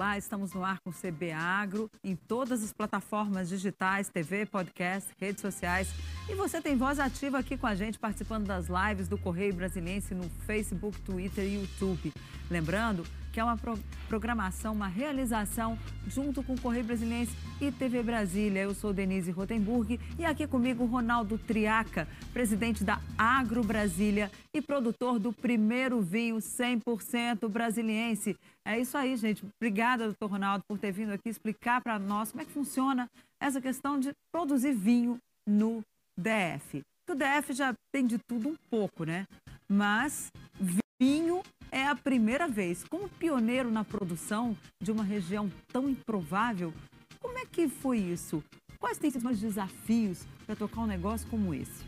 Olá, estamos no ar com CB Agro, em todas as plataformas digitais, TV, podcast, redes sociais. E você tem voz ativa aqui com a gente, participando das lives do Correio Brasiliense no Facebook, Twitter e YouTube. Lembrando que é uma pro programação, uma realização junto com o Correio Brasiliense e TV Brasília. Eu sou Denise Rotenburg e aqui comigo Ronaldo Triaca, presidente da Agro Brasília e produtor do primeiro vinho 100% brasiliense. É isso aí, gente. Obrigada, doutor Ronaldo, por ter vindo aqui explicar para nós como é que funciona essa questão de produzir vinho no DF. O DF já tem de tudo um pouco, né? Mas vinho é a primeira vez. Como pioneiro na produção de uma região tão improvável, como é que foi isso? Quais têm sido os desafios para tocar um negócio como esse?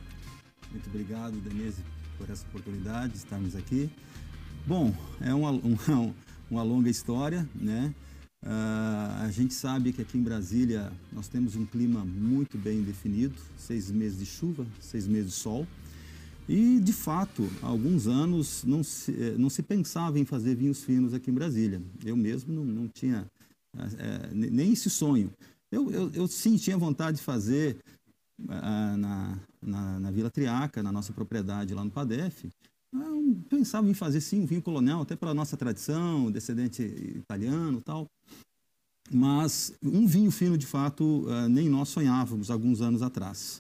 Muito obrigado, Denise, por essa oportunidade de estarmos aqui. Bom, é uma, uma, uma longa história, né? Uh, a gente sabe que aqui em Brasília nós temos um clima muito bem definido, seis meses de chuva, seis meses de sol. E, de fato, há alguns anos não se, eh, não se pensava em fazer vinhos finos aqui em Brasília. Eu mesmo não, não tinha é, nem esse sonho. Eu, eu, eu, sim tinha vontade de fazer ah, na, na, na, Vila Triaca, na nossa propriedade lá no Padef. Eu pensava em fazer sim um vinho colonial, até pela nossa tradição, descendente italiano tal. Mas um vinho fino, de fato, nem nós sonhávamos alguns anos atrás.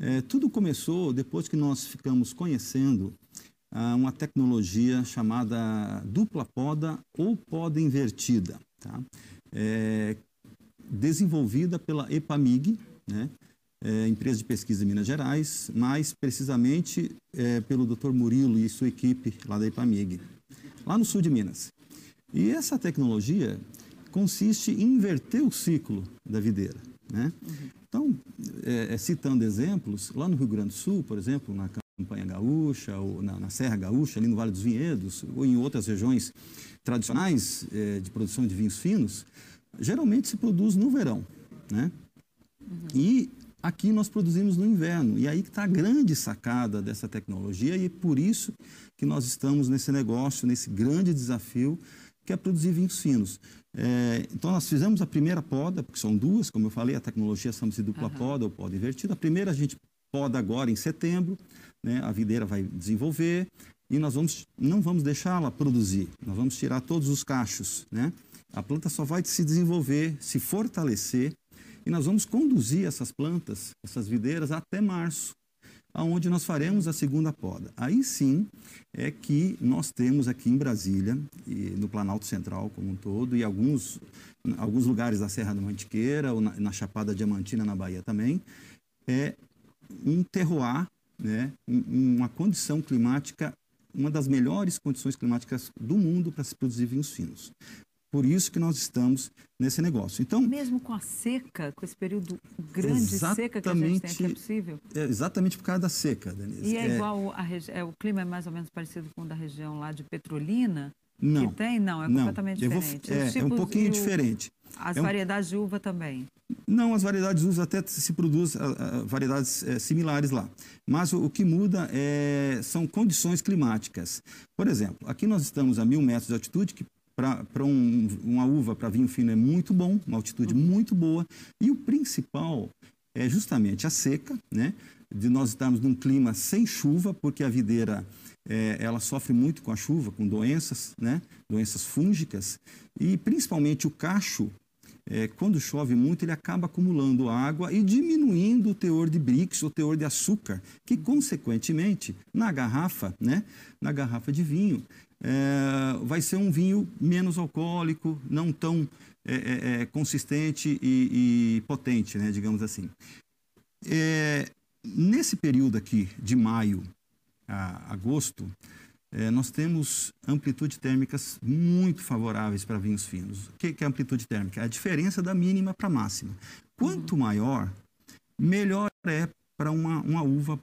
É, tudo começou depois que nós ficamos conhecendo ah, uma tecnologia chamada dupla poda ou poda invertida, tá? É, desenvolvida pela EPAMIG, né? É, empresa de pesquisa em Minas Gerais, mais precisamente é, pelo Dr. Murilo e sua equipe lá da EPAMIG, lá no sul de Minas. E essa tecnologia consiste em inverter o ciclo da videira. Né? Uhum. Então, é, é, citando exemplos, lá no Rio Grande do Sul, por exemplo, na campanha gaúcha, ou na, na Serra Gaúcha, ali no Vale dos Vinhedos, ou em outras regiões tradicionais é, de produção de vinhos finos, geralmente se produz no verão. Né? Uhum. E aqui nós produzimos no inverno. E aí está a grande sacada dessa tecnologia e é por isso que nós estamos nesse negócio, nesse grande desafio que é produzir vinhos finos. É, então, nós fizemos a primeira poda, porque são duas, como eu falei, a tecnologia chama-se dupla uhum. poda ou poda invertida. A primeira a gente poda agora em setembro, né, a videira vai desenvolver e nós vamos, não vamos deixá-la produzir, nós vamos tirar todos os cachos. Né? A planta só vai se desenvolver, se fortalecer e nós vamos conduzir essas plantas, essas videiras, até março aonde nós faremos a segunda poda. Aí sim é que nós temos aqui em Brasília, no Planalto Central como um todo, e alguns, alguns lugares da Serra da Mantiqueira, ou na, na Chapada Diamantina, na Bahia também, é um terroir, né, uma condição climática, uma das melhores condições climáticas do mundo para se produzir vinhos finos. Por isso que nós estamos nesse negócio. Então, mesmo com a seca, com esse período grande de seca que a gente tem aqui, é possível? É exatamente por causa da seca, Denise. E é, é igual a é, o clima é mais ou menos parecido com o da região lá de Petrolina? Não. Que tem? Não, é não. completamente diferente. Vou, é, é, um pouquinho diferente. As é um... variedades de uva também? Não, as variedades de uva até se produzem variedades uh, similares lá. Mas o, o que muda é, são condições climáticas. Por exemplo, aqui nós estamos a mil metros de altitude, que para um, uma uva para vinho fino é muito bom, uma altitude uhum. muito boa. E o principal é justamente a seca, né? De nós estarmos num clima sem chuva, porque a videira é, ela sofre muito com a chuva, com doenças, né? Doenças fúngicas e principalmente o cacho. É, quando chove muito, ele acaba acumulando água e diminuindo o teor de brix, o teor de açúcar, que consequentemente na garrafa, né, na garrafa de vinho, é, vai ser um vinho menos alcoólico, não tão é, é, é consistente e, e, potente, né, digamos assim. É, nesse período aqui, de maio a agosto, é, nós temos amplitude térmicas muito favoráveis para vinhos finos. O que, que é amplitude térmica? É a diferença da mínima para a máxima. Quanto maior, melhor é para uma, uma uva,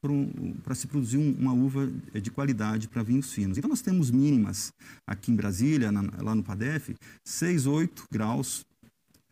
para se produzir um, uma uva de qualidade para vinhos finos. Então, nós temos mínimas aqui em Brasília, na, lá no PADEF, 6, 8 graus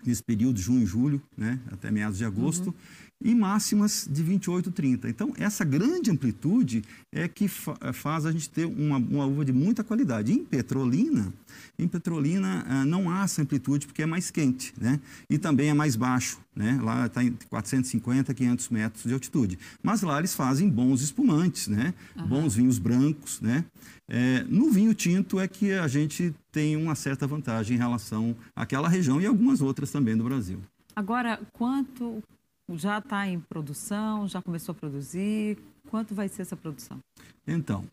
nesse período, junho e julho, né, até meados de agosto. Uhum. E máximas de 28, 30. Então, essa grande amplitude é que fa eh, faz a gente ter uma, uma, uva de muita qualidade. Em Petrolina, em Petrolina ah, não há essa amplitude porque é mais quente, né? E também é mais baixo, né? Lá está em 450, 500 metros de altitude. Mas lá eles fazem bons espumantes, né? Uhum. Bons vinhos brancos, né? É, no vinho tinto é que a gente tem uma certa vantagem em relação àquela região e algumas outras também do Brasil. Agora, quanto já está em produção, já começou a produzir? Quanto vai ser essa produção? Então,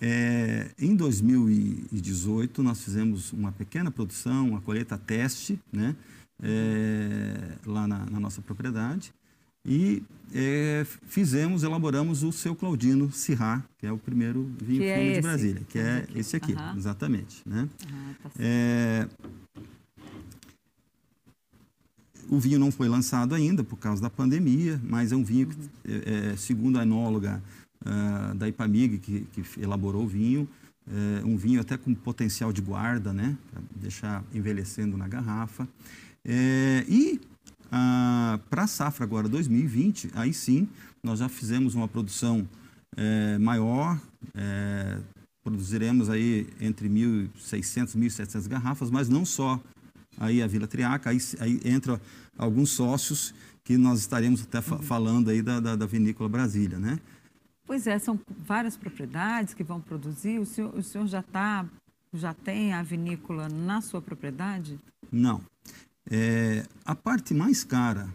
é, em 2018 nós fizemos uma pequena produção, uma colheita teste, né, é, lá na, na, nossa propriedade e é, fizemos, elaboramos o seu Claudino Sirá, que é o primeiro vinho que é de Brasília, que é esse aqui, uhum. exatamente, né? Uhum, tá o vinho não foi lançado ainda por causa da pandemia, mas é um vinho que, é, é, segundo a enóloga uh, da Ipamig, que, que, elaborou o vinho, é um vinho até com potencial de guarda, né? Para deixar envelhecendo na garrafa. É, e uh, para a safra agora 2020, aí sim, nós já fizemos uma produção é, maior, é, produziremos aí entre 1.600 e 1.700 garrafas, mas não só aí a Vila Triaca, aí, aí entra alguns sócios que nós estaremos até fa falando aí da, da, da, Vinícola Brasília, né? Pois é, são várias propriedades que vão produzir. O senhor, o senhor já tá, já tem a vinícola na sua propriedade? Não. É, a parte mais cara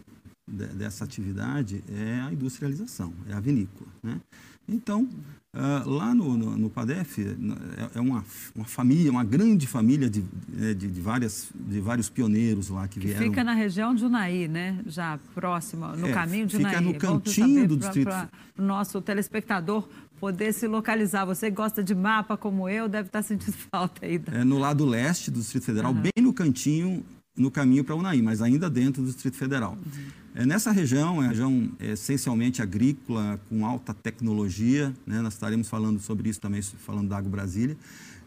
de, dessa atividade é a industrialização, é a vinícola, né? Então, Uh, lá no, no, no, PADEF é, é uma, uma família, uma grande família de, é, de, de, várias, de vários pioneiros lá que, que vieram. Fica na região de Unai, né? Já próxima, no é, caminho de Unai. Fica no cantinho do distrito. Para o nosso telespectador poder se localizar. Você gosta de mapa como eu, deve estar sentindo falta aí. É no lado leste do Distrito Federal, uhum. bem no cantinho, no caminho para Unai, mas ainda dentro do Distrito Federal. Uhum. É, nessa região, é região é, essencialmente agrícola, com alta tecnologia, né? nós estaremos falando sobre isso também, falando da Água Brasília.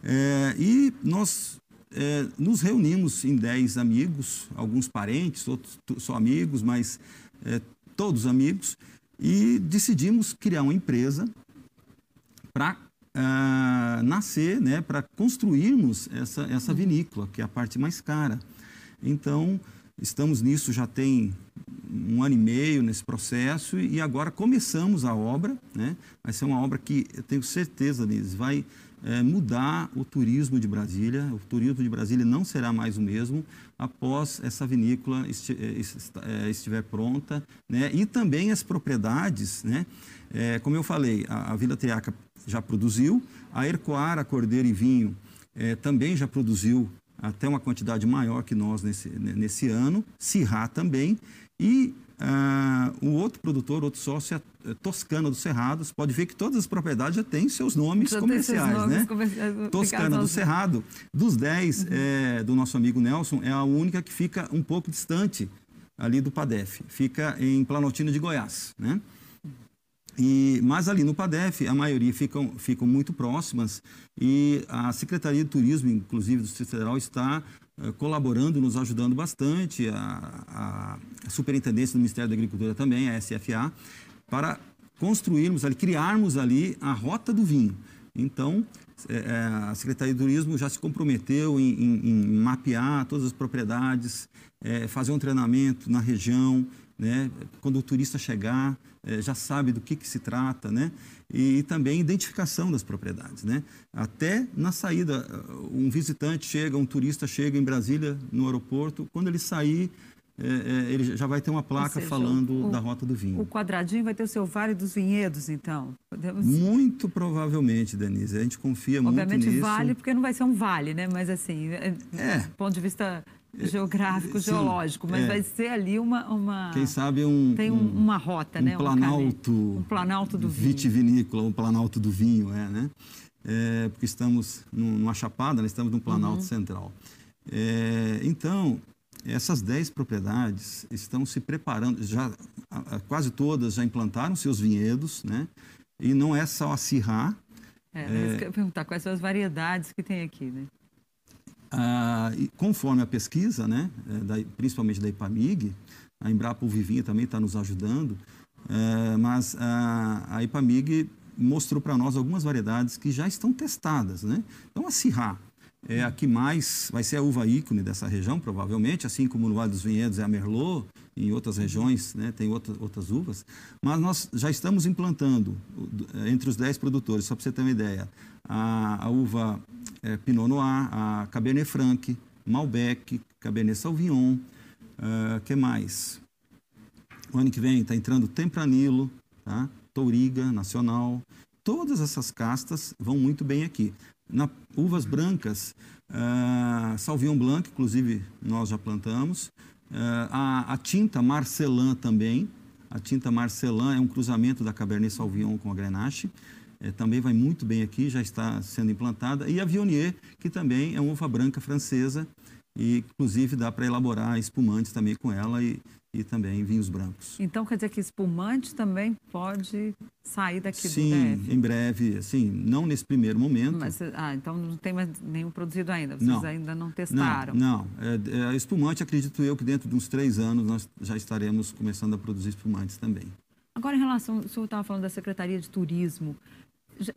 É, e nós é, nos reunimos em 10 amigos, alguns parentes, outros só amigos, mas é, todos amigos, e decidimos criar uma empresa para ah, nascer, né, para construirmos essa, essa vinícola, que é a parte mais cara. Então, estamos nisso já tem um ano e meio nesse processo e agora começamos a obra, né? Vai ser uma obra que eu tenho certeza, Liz, vai é, mudar o turismo de Brasília. O turismo de Brasília não será mais o mesmo após essa vinícola esti é, estiver pronta, né? E também as propriedades, né? É, como eu falei, a, a, Vila Triaca já produziu, a Ercoara Cordeiro e Vinho também já produziu até uma quantidade maior que nós nesse, nesse ano, Cirrá também, e uh, o outro produtor, outro sócio é, é Toscana dos Cerrados. Pode ver que todas as propriedades já têm seus nomes já comerciais, nomes né? Comerciais, Toscana do Cerrado. Dos 10 uhum. é, do nosso amigo Nelson, é a única que fica um pouco distante ali do PADEF. Fica em Planaltina de Goiás, né? E, mas ali no PADEF, a maioria ficam, ficam muito próximas e a Secretaria de Turismo, inclusive do Distrito Federal, está eh, colaborando, nos ajudando bastante, a, a, Superintendência do Ministério da Agricultura também, a SFA, para construirmos ali, criarmos ali a rota do vinho. Então, é, a Secretaria de Turismo já se comprometeu em, em, em mapear todas as propriedades, é, fazer um treinamento na região, né? quando o turista chegar, é, já sabe do que, que se trata, né? E, e, também identificação das propriedades, né? Até na saída, um visitante chega, um turista chega em Brasília, no aeroporto, quando ele sair, é, é, ele já vai ter uma placa seja, falando o, da rota do vinho. O quadradinho vai ter o seu Vale dos Vinhedos, então? Podemos... Muito provavelmente, Denise. A gente confia Obviamente, muito nisso. Obviamente vale, porque não vai ser um vale, né? Mas assim, é, é. do ponto de vista geográfico, Sim, geológico, mas é. vai ser ali uma, uma... Quem sabe um... Tem um, uma rota, um né? Planalto, um, um planalto do vinho. Vitivinícola, um planalto do vinho, é, né? É, porque estamos numa chapada, né? estamos num planalto uhum. central. É, então, essas 10 propriedades estão se preparando, já quase todas já implantaram seus vinhedos, né? E não é só a Cirrá. É, é... Eu ia perguntar quais são as variedades que tem aqui, né? Ah, conforme a pesquisa, né, é, da, principalmente da IPAMIG, a Embrapa Uvivinha também está nos ajudando, é, mas a, a Ipamig mostrou para nós algumas variedades que já estão testadas. Né? Então, a Sirá é a que mais vai ser a uva ícone dessa região, provavelmente, assim como no Vale dos Vinhedos é a Merlot, em outras regiões né, tem outras, outras uvas, mas nós já estamos implantando entre os 10 produtores, só para você ter uma ideia, a, a uva é, Pinot Noir, a Cabernet Franc, Malbec, Cabernet Sauvignon, uh, que mais? O ano que vem está entrando Tempranilo, tá? Touriga, Nacional. Todas essas castas vão muito bem aqui. Na uvas brancas, uh, Sauvignon Blanc, inclusive nós já plantamos. Uh, a, a, tinta Marcelin também. A tinta Marcelin é um cruzamento da Cabernet Sauvignon com a Grenache. É, também vai muito bem aqui, já está sendo implantada. E a Viognier, que também é uma uva branca francesa, e inclusive dá para elaborar espumantes também com ela e, e também vinhos brancos. Então quer dizer que espumante também pode sair daqui Sim, do DF? em breve, assim, não nesse primeiro momento. Mas, ah, então não tem mais nenhum produzido ainda, vocês não, ainda não testaram? Não, não. É, é, espumante, acredito eu que dentro de uns três anos nós já estaremos começando a produzir espumantes também. Agora, em relação, o senhor estava falando da Secretaria de Turismo,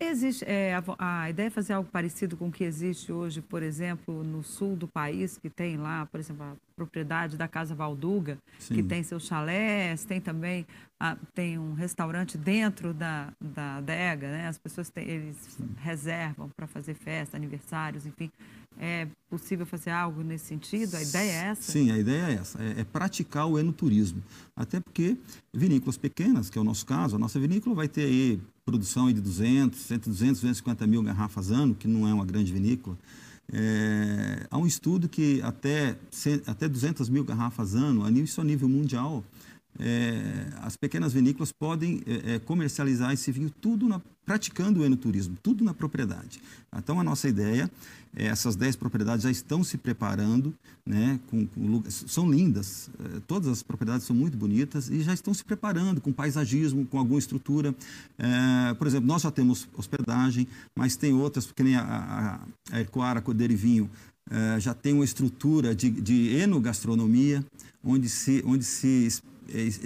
Existe é, a, a, ideia é fazer algo parecido com o que existe hoje, por exemplo, no sul do país, que tem lá, por exemplo, a propriedade da Casa Valduga, Sim. que tem seus chalés, tem também a, tem um restaurante dentro da, da adega, né? As pessoas têm, eles Sim. reservam para fazer festa, aniversários, enfim. É possível fazer algo nesse sentido? A ideia é essa? Sim, a ideia é essa, é, é praticar o enoturismo. Até porque vinícolas pequenas, que é o nosso caso, a nossa vinícola vai ter aí produção de 200, entre 200 250 mil garrafas ano, que não é uma grande vinícola. É, há um estudo que até, até 200 mil garrafas ano, isso a nível mundial, é, as pequenas vinícolas podem é, é, comercializar esse vinho tudo na, praticando o enoturismo, tudo na propriedade. Então, a nossa ideia é, essas 10 propriedades já estão se preparando, né, com, com, são lindas, é, todas as propriedades são muito bonitas e já estão se preparando com paisagismo, com alguma estrutura. É, por exemplo, nós já temos hospedagem, mas tem outras, porque nem a, a, a Ercoara Cordeiro e Vinho, já tem uma estrutura de, de enogastronomia, onde se, onde se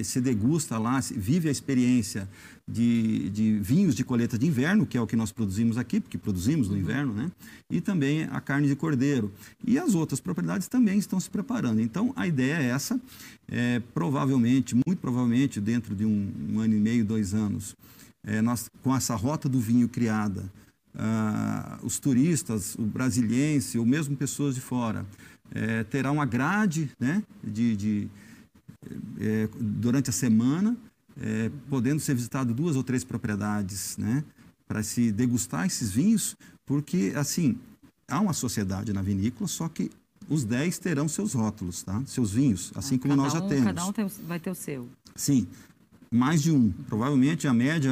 se degusta lá, vive a experiência de, de, vinhos de colheita de inverno, que é o que nós produzimos aqui, porque produzimos no uhum. inverno, né? E também a carne de cordeiro. E as outras propriedades também estão se preparando. Então, a ideia é essa. É, provavelmente, muito provavelmente, dentro de um, um ano e meio, dois anos, é, nós, com essa rota do vinho criada, ah, os turistas, o brasiliense, ou mesmo pessoas de fora, é, terá uma grade né, de, de é, durante a semana, é, podendo ser visitado duas ou três propriedades, né, para se degustar esses vinhos, porque assim há uma sociedade na vinícola, só que os dez terão seus rótulos, tá? Seus vinhos, assim ah, como nós já um, temos. Cada um tem, vai ter o seu. Sim, mais de um. Provavelmente a média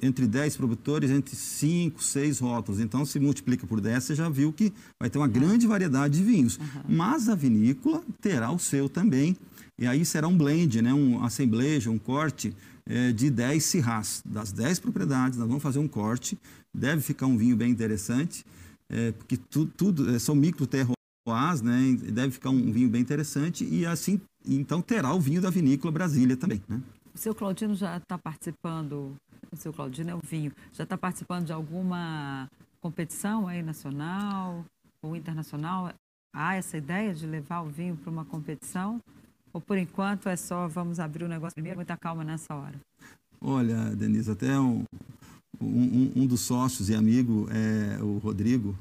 entre 10 produtores, entre 5, 6 rótulos. Então, se multiplica por 10, você já viu que vai ter uma grande variedade de vinhos. Uhum. Mas a vinícola terá o seu também. E aí será um blend, né? um assemblejo, um corte é, de 10 cirrás. Das 10 propriedades, nós vamos fazer um corte. Deve ficar um vinho bem interessante, é, porque tu, tudo é, são micro terroirs, né? Deve ficar um vinho bem interessante. E assim, então terá o vinho da vinícola Brasília também. Né? O seu Claudino já está participando, o seu Claudino é o vinho, já está participando de alguma competição aí nacional ou internacional? Há essa ideia de levar o vinho para uma competição? Ou por enquanto é só vamos abrir o negócio primeiro, muita calma nessa hora? Olha, Denise, até um, um, um dos sócios e amigo é o Rodrigo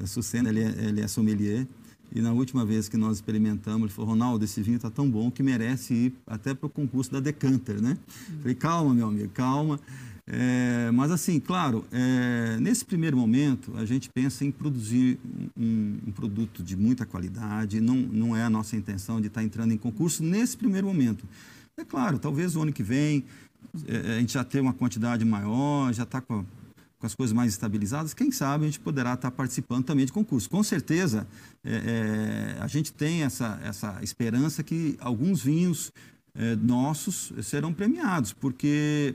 é Sucena, ele é, ele é sommelier. E na última vez que nós experimentamos, ele falou: Ronaldo, esse vinho está tão bom que merece ir até para o concurso da Decanter, né? Uhum. Falei: calma, meu amigo, calma. É, mas assim, claro, é, nesse primeiro momento a gente pensa em produzir um, um, produto de muita qualidade, não, não é a nossa intenção de estar tá entrando em concurso nesse primeiro momento. É claro, talvez o ano que vem é, a gente já tenha uma quantidade maior, já está com, com, as coisas mais estabilizadas, quem sabe a gente poderá estar tá participando também de concurso. Com certeza, é, é, a gente tem essa, essa esperança que alguns vinhos é, nossos serão premiados, porque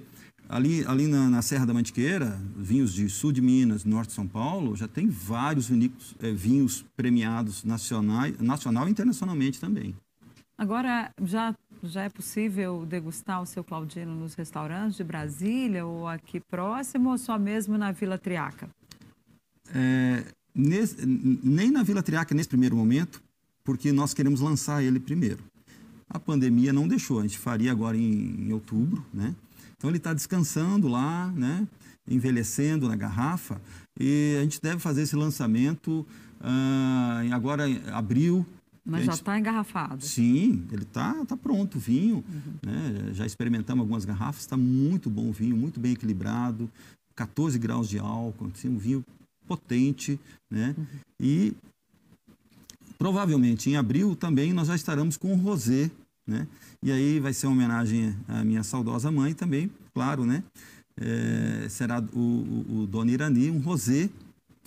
Ali, ali na, na, Serra da Mantiqueira, vinhos de sul de Minas, norte de São Paulo, já tem vários vinícolas, é, vinhos premiados nacional, nacional e internacionalmente também. Agora, já Já é possível degustar o seu Claudino nos restaurantes de Brasília ou aqui próximo ou só mesmo na Vila Triaca? É, nesse, nem na Vila Triaca nesse primeiro momento, porque nós queremos lançar ele primeiro. A pandemia não deixou, a gente faria agora em, em outubro, né? Então ele está descansando lá, né? Envelhecendo na garrafa e a gente deve fazer esse lançamento uh, agora em abril. Mas gente... já está engarrafado? Sim, ele está tá pronto, vinho. Uhum. Né? Já experimentamos algumas garrafas, está muito bom o vinho, muito bem equilibrado, 14 graus de álcool, assim, um vinho potente, né? Uhum. E provavelmente em abril também nós já estaremos com o rosé, né? E aí vai ser uma homenagem à minha saudosa mãe também, claro, né? É, será o, o, o Dona Irani, um rosé,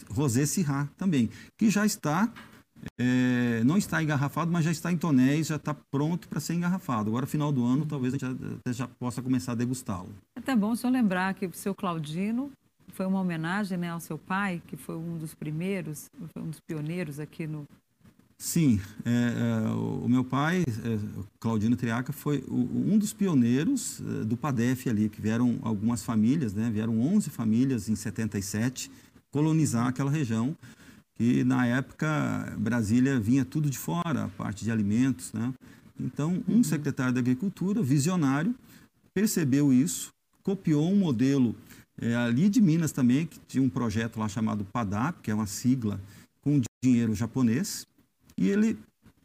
rosé Sirá também, que já está é, não está engarrafado, mas já está em tonéis, já está pronto para ser engarrafado. Agora, final do ano, talvez a gente já, já possa começar a degustá-lo. É até bom o senhor lembrar que o seu Claudino foi uma homenagem né, ao seu pai, que foi um dos primeiros, foi um dos pioneiros aqui no. Sim, é, é, o meu pai, é, Claudino Triaca, foi o, um dos pioneiros é, do PADEF ali, que vieram algumas famílias, né, vieram 11 famílias em 77 colonizar aquela região, que na época Brasília vinha tudo de fora, a parte de alimentos, né? Então, um uhum. secretário da Agricultura, visionário, percebeu isso, copiou um modelo é, ali de Minas também, que tinha um projeto lá chamado PADAP, que é uma sigla com dinheiro japonês, e ele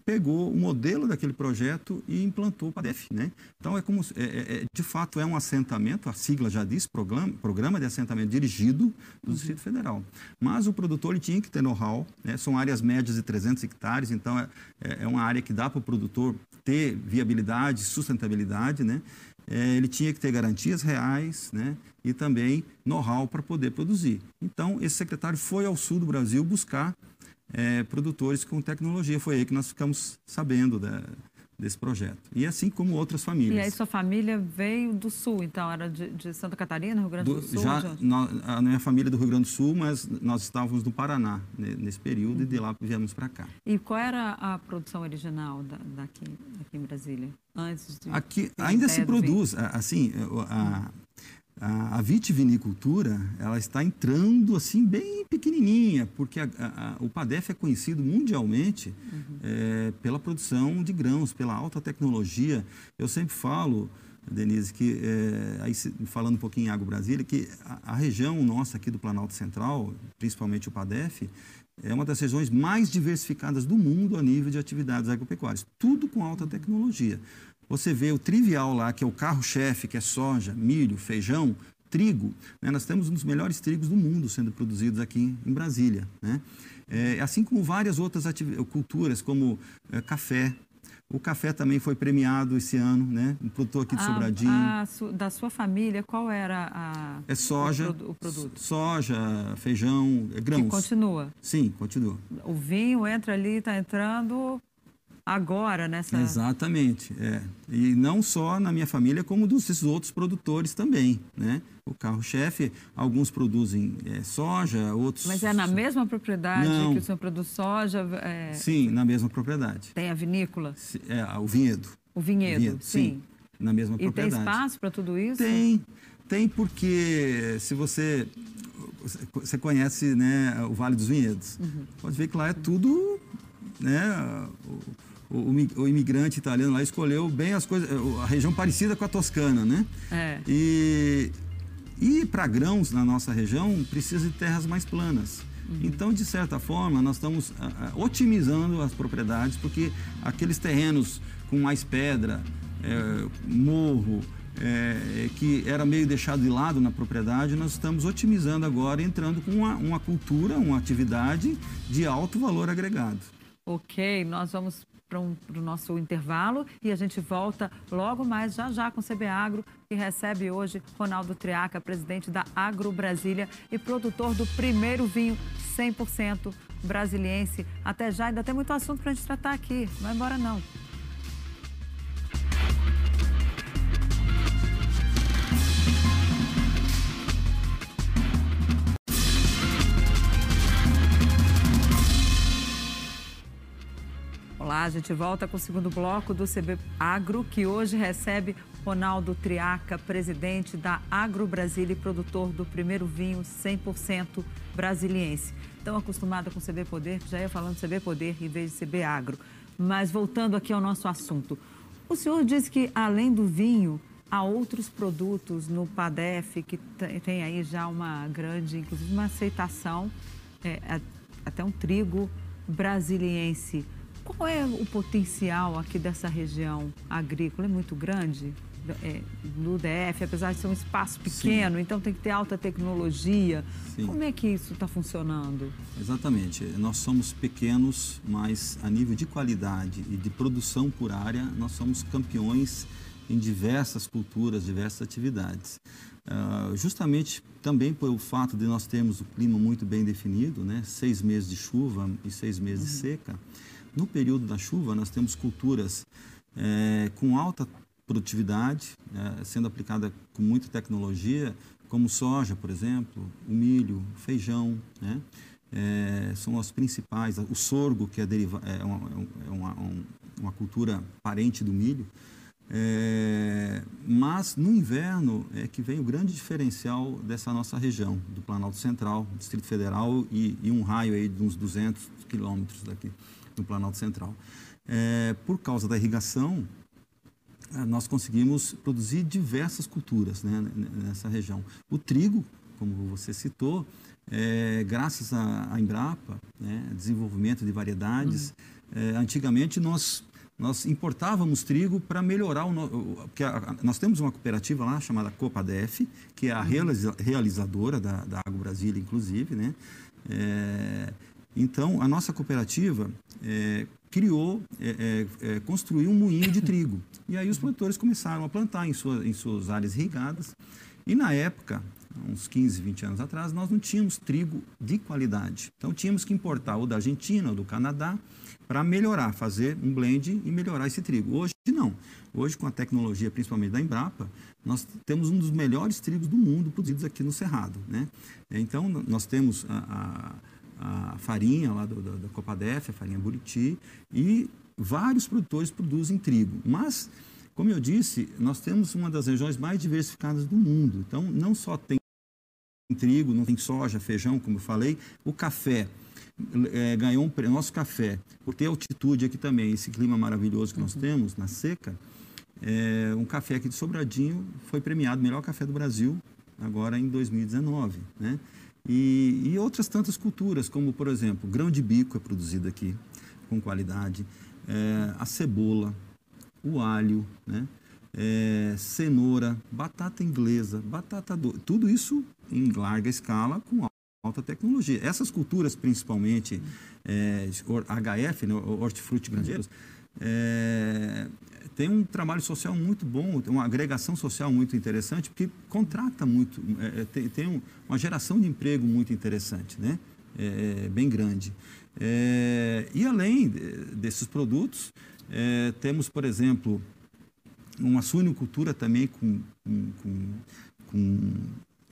pegou o modelo daquele projeto e implantou o PADEF, né? Então é como é, é, é, de fato é um assentamento, a sigla já diz, programa, programa de assentamento dirigido do uhum. Distrito Federal. Mas o produtor ele tinha que ter know-how, né? São áreas médias de 300 hectares, então é, é, é uma área que dá para o produtor ter viabilidade, sustentabilidade, né? É, ele tinha que ter garantias reais, né? e também know-how para poder produzir. Então, esse secretário foi ao sul do Brasil buscar é, produtores com tecnologia. Foi aí que nós ficamos sabendo da, desse projeto. E assim como outras famílias. E aí sua família veio do sul, então era de, de Santa Catarina, Rio Grande do, do Sul? Já, a minha família é do Rio Grande do Sul, mas nós estávamos no Paraná nesse período uhum. e de lá viemos para cá. E qual era a produção original da, daqui, daqui em Brasília? Antes de, aqui ainda se produz, assim, a, a, a vitivinicultura ela está entrando assim bem pequenininha, porque a, a, o PADEF é conhecido mundialmente uhum. é, pela produção de grãos, pela alta tecnologia. Eu sempre falo, Denise, que é, aí, falando um pouquinho em Água Brasília, que a, a região nossa aqui do Planalto Central, principalmente o PADEF, é uma das regiões mais diversificadas do mundo a nível de atividades agropecuárias, tudo com alta tecnologia. Você vê o trivial lá, que é o carro-chefe, que é soja, milho, feijão, trigo. Né? Nós temos um dos melhores trigos do mundo sendo produzidos aqui em Brasília. Né? É, assim como várias outras culturas, como é, café. O café também foi premiado esse ano, né? Um produtor aqui de a, Sobradinho. A, da sua família, qual era a, é soja, o, o produto? Soja, feijão, é grãos. Que continua? Sim, continua. O vinho entra ali, está entrando agora nessa. Exatamente. É. E não só na minha família, como dos outros produtores também. Né? O carro-chefe, alguns produzem é, soja, outros. Mas é na mesma propriedade não. que o senhor produz soja? É... Sim, na mesma propriedade. Tem a vinícola? É, o vinhedo. O vinhedo, vinhedo sim. sim. Na mesma e propriedade. E tem espaço para tudo isso? Tem. Tem porque se você você conhece né, o Vale dos Vinhedos, uhum. pode ver que lá é tudo né, o, o, imigrante italiano lá escolheu bem as coisas, a região parecida com a Toscana, né? É. E, e para grãos na nossa região precisa de terras mais planas. Uhum. Então, de certa forma, nós estamos uh, otimizando as propriedades, porque aqueles terrenos com mais pedra, é, morro, é, que era meio deixado de lado na propriedade, nós estamos otimizando agora, entrando com uma, uma cultura, uma atividade de alto valor agregado. Ok, nós vamos para um, o nosso intervalo e a gente volta logo mais, já já, com o CB Agro, que recebe hoje Ronaldo Triaca, presidente da Agro Brasília e produtor do primeiro vinho 100% brasiliense. Até já, ainda tem muito assunto para a gente tratar aqui. Não vai embora não. A gente volta com o segundo bloco do CB Agro, que hoje recebe Ronaldo Triaca, presidente da Agro Brasil e produtor do primeiro vinho 100% brasiliense. Tão acostumado com CB Poder, já ia falando CB Poder em vez de CB Agro. Mas voltando aqui ao nosso assunto. O senhor disse que, além do vinho, há outros produtos no PADEF que tem aí já uma grande, inclusive uma aceitação, é, até um trigo brasiliense. Qual é o potencial aqui dessa região agrícola? É muito grande? É, no DF, apesar de ser um espaço pequeno, Sim. então tem que ter alta tecnologia. Sim. Como é que isso está funcionando? Exatamente. Nós somos pequenos, mas a nível de qualidade e de produção por área, nós somos campeões em diversas culturas, diversas atividades. Uh, justamente também pelo fato de nós termos o clima muito bem definido, né? seis meses de chuva e seis meses uhum. de seca. No período da chuva, nós temos culturas é, com alta produtividade, é, sendo aplicada com muita tecnologia, como soja, por exemplo, o milho, feijão, né? É, são as principais. O sorgo, que é, deriva, é, uma, é uma, uma cultura parente do milho, é, mas no inverno é que vem o grande diferencial dessa nossa região, do Planalto Central, Distrito Federal e, e um raio aí de uns 200 quilômetros daqui do Planalto Central. É, por causa da irrigação, é, nós conseguimos produzir diversas culturas né, nessa região. O trigo, como você citou, é, graças à Embrapa, né, desenvolvimento de variedades, uhum. é, antigamente nós nós importávamos trigo para melhorar o porque nós temos uma cooperativa lá chamada Copadef, que é a uhum. realizadora da, da Água Brasília, inclusive, né? É, então, a nossa cooperativa é, criou, é, é, é, construiu um moinho de trigo. E aí os produtores começaram a plantar em, sua, em suas áreas irrigadas. E na época, uns 15, 20 anos atrás, nós não tínhamos trigo de qualidade. Então, tínhamos que importar o da Argentina, ou do Canadá, para melhorar, fazer um blend e melhorar esse trigo. Hoje não. Hoje, com a tecnologia, principalmente da Embrapa, nós temos um dos melhores trigos do mundo produzidos aqui no Cerrado. Né? Então, nós temos a, a, a farinha lá do, do, da Copadef, a farinha Buriti, e vários produtores produzem trigo. Mas, como eu disse, nós temos uma das regiões mais diversificadas do mundo. Então, não só tem trigo, não tem soja, feijão, como eu falei, o café é, ganhou um nosso café, por ter altitude aqui também, esse clima maravilhoso que nós uhum. temos na seca, é, um café aqui de Sobradinho foi premiado melhor café do Brasil agora em 2019, né? E, e outras tantas culturas, como por exemplo, grão de bico é produzido aqui com qualidade, é, a cebola, o alho, né? É, cenoura, batata inglesa, batata do... tudo isso em larga escala com alta tecnologia. Essas culturas, principalmente é, HF, né, hortifruti grangeiros, é, tem um trabalho social muito bom, uma agregação social muito interessante, porque contrata muito, é, é tem, tem, uma geração de emprego muito interessante, né? É, bem grande. É, e além desses produtos, é, temos, por exemplo, uma suinocultura também com, com, com, com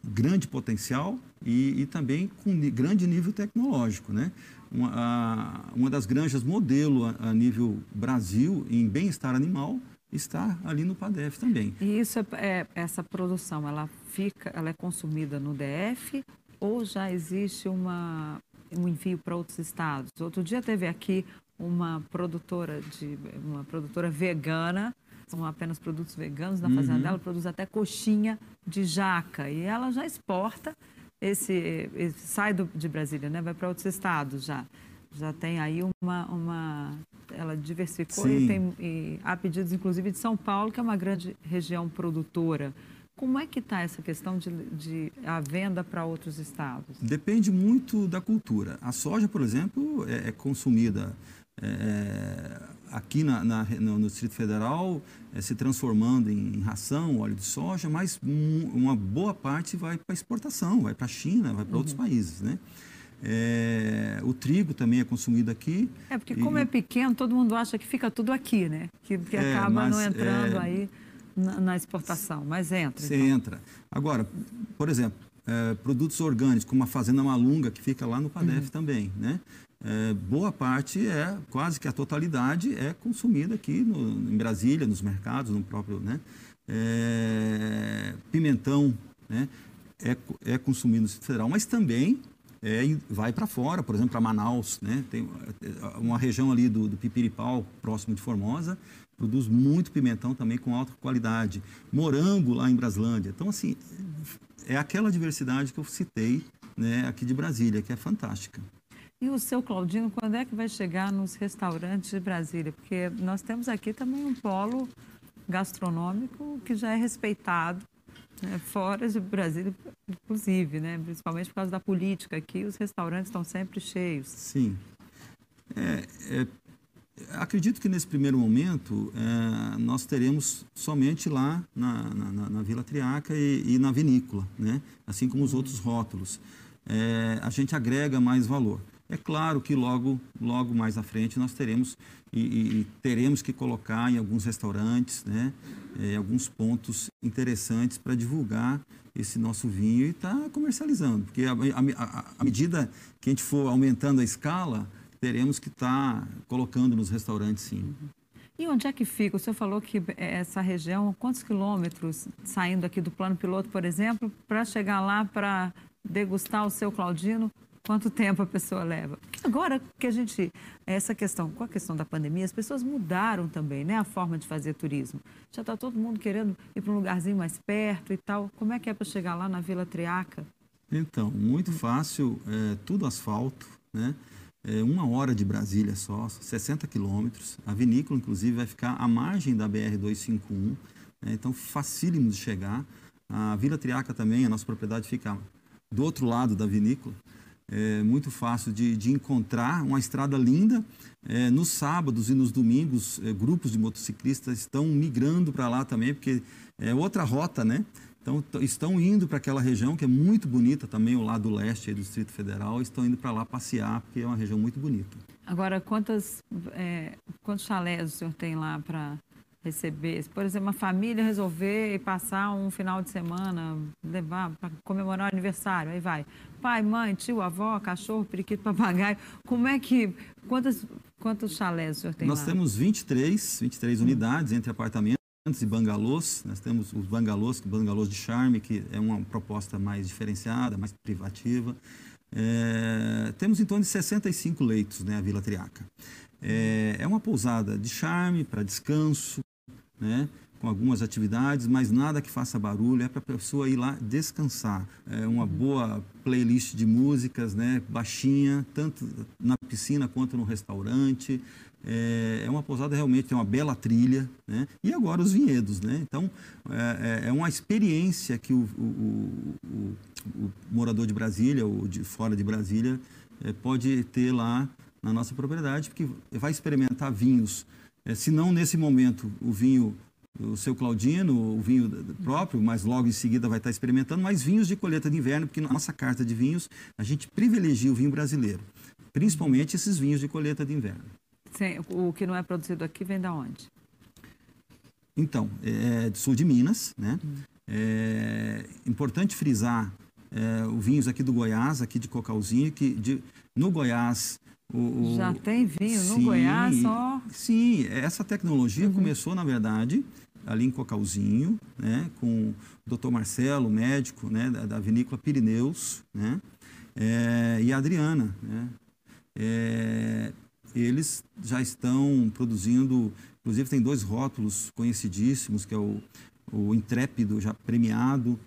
grande potencial e, e também com grande nível tecnológico. Né? Uma, a, uma das granjas modelo a, a nível Brasil em bem-estar animal está ali no PADEF também. E isso é, é, essa produção, ela fica, ela é consumida no DF ou já existe uma, um envio para outros estados? Outro dia teve aqui uma produtora de uma produtora vegana são apenas produtos veganos na fazenda uhum. dela, produz até coxinha de jaca e ela já exporta esse, esse sai do, de Brasília, né? Vai para outros estados já. Já tem aí uma, uma ela diversificou Sim. e tem e há pedidos inclusive de São Paulo, que é uma grande região produtora. Como é que está essa questão de, de a venda para outros estados? Depende muito da cultura. A soja, por exemplo, é, é consumida é, aqui na, na, no, no, Distrito Federal é, se transformando em, em, ração, óleo de soja, mas um, uma boa parte vai para exportação, vai para a China, vai para uhum. outros países, né? É, o trigo também é consumido aqui. É, porque como e, é pequeno, todo mundo acha que fica tudo aqui, né? Que, que é, acaba não entrando é, aí na, na, exportação, mas entra. Você então. entra. Agora, por exemplo, é, produtos orgânicos, como a Fazenda Malunga, que fica lá no PADEF uhum. também, né? É, boa parte é, quase que a totalidade é consumida aqui no, em Brasília, nos mercados, no próprio, né? É, pimentão, né? É, é consumido no Federal, mas também é, vai para fora, por exemplo, para Manaus, né? Tem é, uma região ali do, do Pipiripau, próximo de Formosa, produz muito pimentão também com alta qualidade. Morango lá em Braslândia. Então, assim, é aquela diversidade que eu citei né, aqui de Brasília, que é fantástica. E o seu Claudino, quando é que vai chegar nos restaurantes de Brasília? Porque nós temos aqui também um polo gastronômico que já é respeitado né, fora de Brasília, inclusive, né, principalmente por causa da política aqui, os restaurantes estão sempre cheios. Sim. É, é, acredito que nesse primeiro momento é, nós teremos somente lá na, na, na Vila Triaca e, e, na vinícola, né, assim como os uhum. outros rótulos. É, a gente agrega mais valor. É claro que logo, logo mais à frente nós teremos e, e teremos que colocar em alguns restaurantes, né, é, alguns pontos interessantes para divulgar esse nosso vinho e estar tá comercializando, porque à medida que a gente for aumentando a escala, teremos que estar tá colocando nos restaurantes, sim. E onde é que fica? O senhor falou que essa região, quantos quilômetros saindo aqui do plano piloto, por exemplo, para chegar lá para degustar o seu Claudino, quanto tempo a pessoa leva. Agora que a gente, essa questão, com a questão da pandemia, as pessoas mudaram também, né, a forma de fazer turismo. Já está todo mundo querendo ir para um lugarzinho mais perto e tal. Como é que é para chegar lá na Vila Triaca? Então, muito fácil, é, tudo asfalto, né? É uma hora de Brasília só, 60 quilômetros. A vinícola, inclusive, vai ficar à margem da BR-251, né? então facílimo de chegar. A Vila Triaca também, a nossa propriedade fica do outro lado da vinícola é muito fácil de, de encontrar, uma estrada linda. É, nos sábados e nos domingos, é, grupos de motociclistas estão migrando para lá também, porque é outra rota, né? Então, estão indo para aquela região que é muito bonita também, o lado leste do Distrito Federal, estão indo para lá passear, porque é uma região muito bonita. Agora, quantas, é, quantos chalés o senhor tem lá para receber. Por exemplo, uma família resolver passar um final de semana, levar para comemorar o aniversário, aí vai. Pai, mãe, tio, avó, cachorro, periquito, papagaio. Como é que. Quantos, quantos chalés o senhor tem Nós lá? temos 23, 23 hum. unidades entre apartamentos e bangalôs. Nós temos os bangalôs, bangalôs de charme, que é uma proposta mais diferenciada, mais privativa. É, temos em torno de 65 leitos, né, a Vila Triaca. É, é uma pousada de charme, para descanso, né? Com algumas atividades, mas nada que faça barulho, é para a pessoa ir lá descansar. É uma boa playlist de músicas, né, baixinha, tanto na piscina quanto no restaurante. É, é uma pousada realmente, tem uma bela trilha, né? E agora os vinhedos, né? Então, é, é, é uma experiência que o, o, o, o, morador de Brasília ou de fora de Brasília é, pode ter lá na nossa propriedade, porque vai experimentar vinhos é, se não nesse momento o vinho, o seu Claudino, o vinho próprio, mas logo em seguida vai estar experimentando, mais vinhos de colheita de inverno, porque na nossa carta de vinhos a gente privilegia o vinho brasileiro, principalmente esses vinhos de colheita de inverno. Sim, o que não é produzido aqui vem da onde? Então, é do sul de Minas, né? Hum. É importante frisar é, os vinhos aqui do Goiás, aqui de Cocalzinho, que de, no Goiás o, Já tem vinho sim, no Goiás só? Sim, essa tecnologia uhum. começou, na verdade, ali em Cocalzinho, né, com o Dr. Marcelo, médico né, da, da vinícola Pirineus, né, é, e a Adriana. Né, é, eles já estão produzindo, inclusive tem dois rótulos conhecidíssimos, que é o, o Intrépido, já premiado,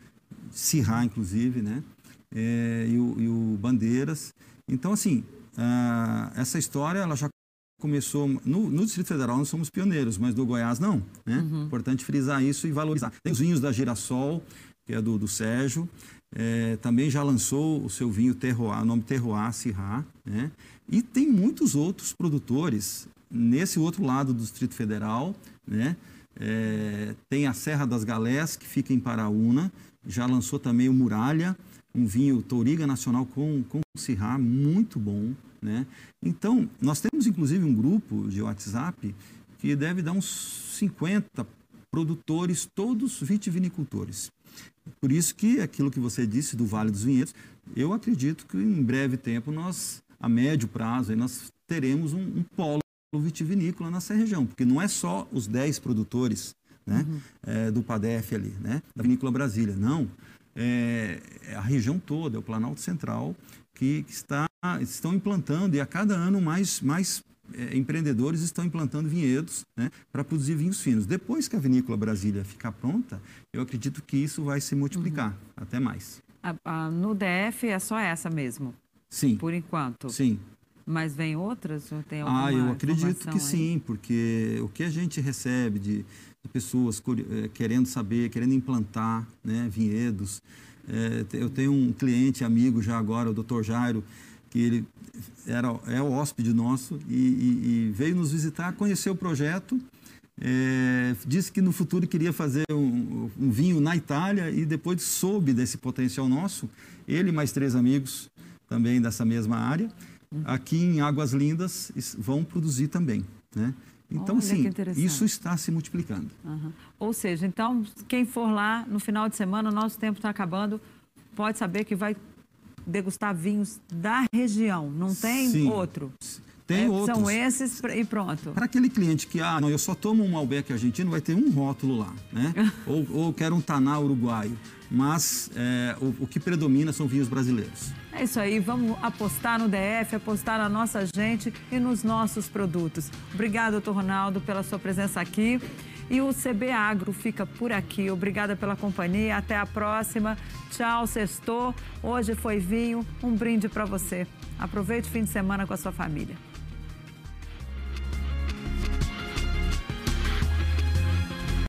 Cirrá, inclusive, né, é, e, o, e o Bandeiras. Então, assim, ah, essa história ela já começou no, no, Distrito Federal nós somos pioneiros, mas do Goiás não, né? Uhum. Importante frisar isso e valorizar. Tem os vinhos da Girassol, que é do, do Sérgio, é, também já lançou o seu vinho Terroir, o nome Terroir Sirá, né? E tem muitos outros produtores nesse outro lado do Distrito Federal, né? É, tem a Serra das Galés, que fica em Paraúna, já lançou também o Muralha, um vinho Touriga Nacional com, com Sirá, muito bom. Né? Então, nós temos inclusive um grupo de WhatsApp que deve dar uns 50 produtores, todos vitivinicultores. Por isso que aquilo que você disse do Vale dos Vinhedos, eu acredito que em breve tempo nós a médio prazo, nós teremos um, um polo vitivinícola nessa região, porque não é só os 10 produtores né, uhum. é, do PADEF ali, né, da Vinícola Brasília, não. É, é, a região toda, é o Planalto Central, que, que está, estão implantando, e a cada ano mais, mais é, empreendedores estão implantando vinhedos né, para produzir vinhos finos. Depois que a Vinícola Brasília ficar pronta, eu acredito que isso vai se multiplicar uhum. até mais. A, a, no DF é só essa mesmo? Sim. Por enquanto? Sim. Mas vem outras? Ou tem ah, eu acredito que aí? sim, porque o que a gente recebe de, de pessoas eh, querendo saber, querendo implantar né, vinhedos. É, eu tenho um cliente amigo já agora, o Dr. Jairo, que ele era, é o hóspede nosso e, e, e veio nos visitar, conheceu o projeto, é, disse que no futuro queria fazer um, um, vinho na Itália e depois soube desse potencial nosso. Ele e mais três amigos também dessa mesma área aqui em Águas Lindas vão produzir também, né? Então, Olha, assim, isso está se multiplicando. Uhum. Ou seja, então, quem for lá no final de semana, o nosso tempo está acabando, pode saber que vai degustar vinhos da região, não tem Sim. outro. Tem é, outros. São esses e pronto. Para aquele cliente que, ah, não, eu só tomo um Malbec argentino, vai ter um rótulo lá, né? ou, ou quero um Taná uruguaio. Mas é, o, o que predomina são vinhos brasileiros. É isso aí, vamos apostar no DF, apostar na nossa gente e nos nossos produtos. Obrigado, doutor Ronaldo, pela sua presença aqui. E o CB Agro fica por aqui. Obrigada pela companhia. Até a próxima. Tchau, sextou. Hoje foi vinho. Um brinde para você. Aproveite o fim de semana com a sua família.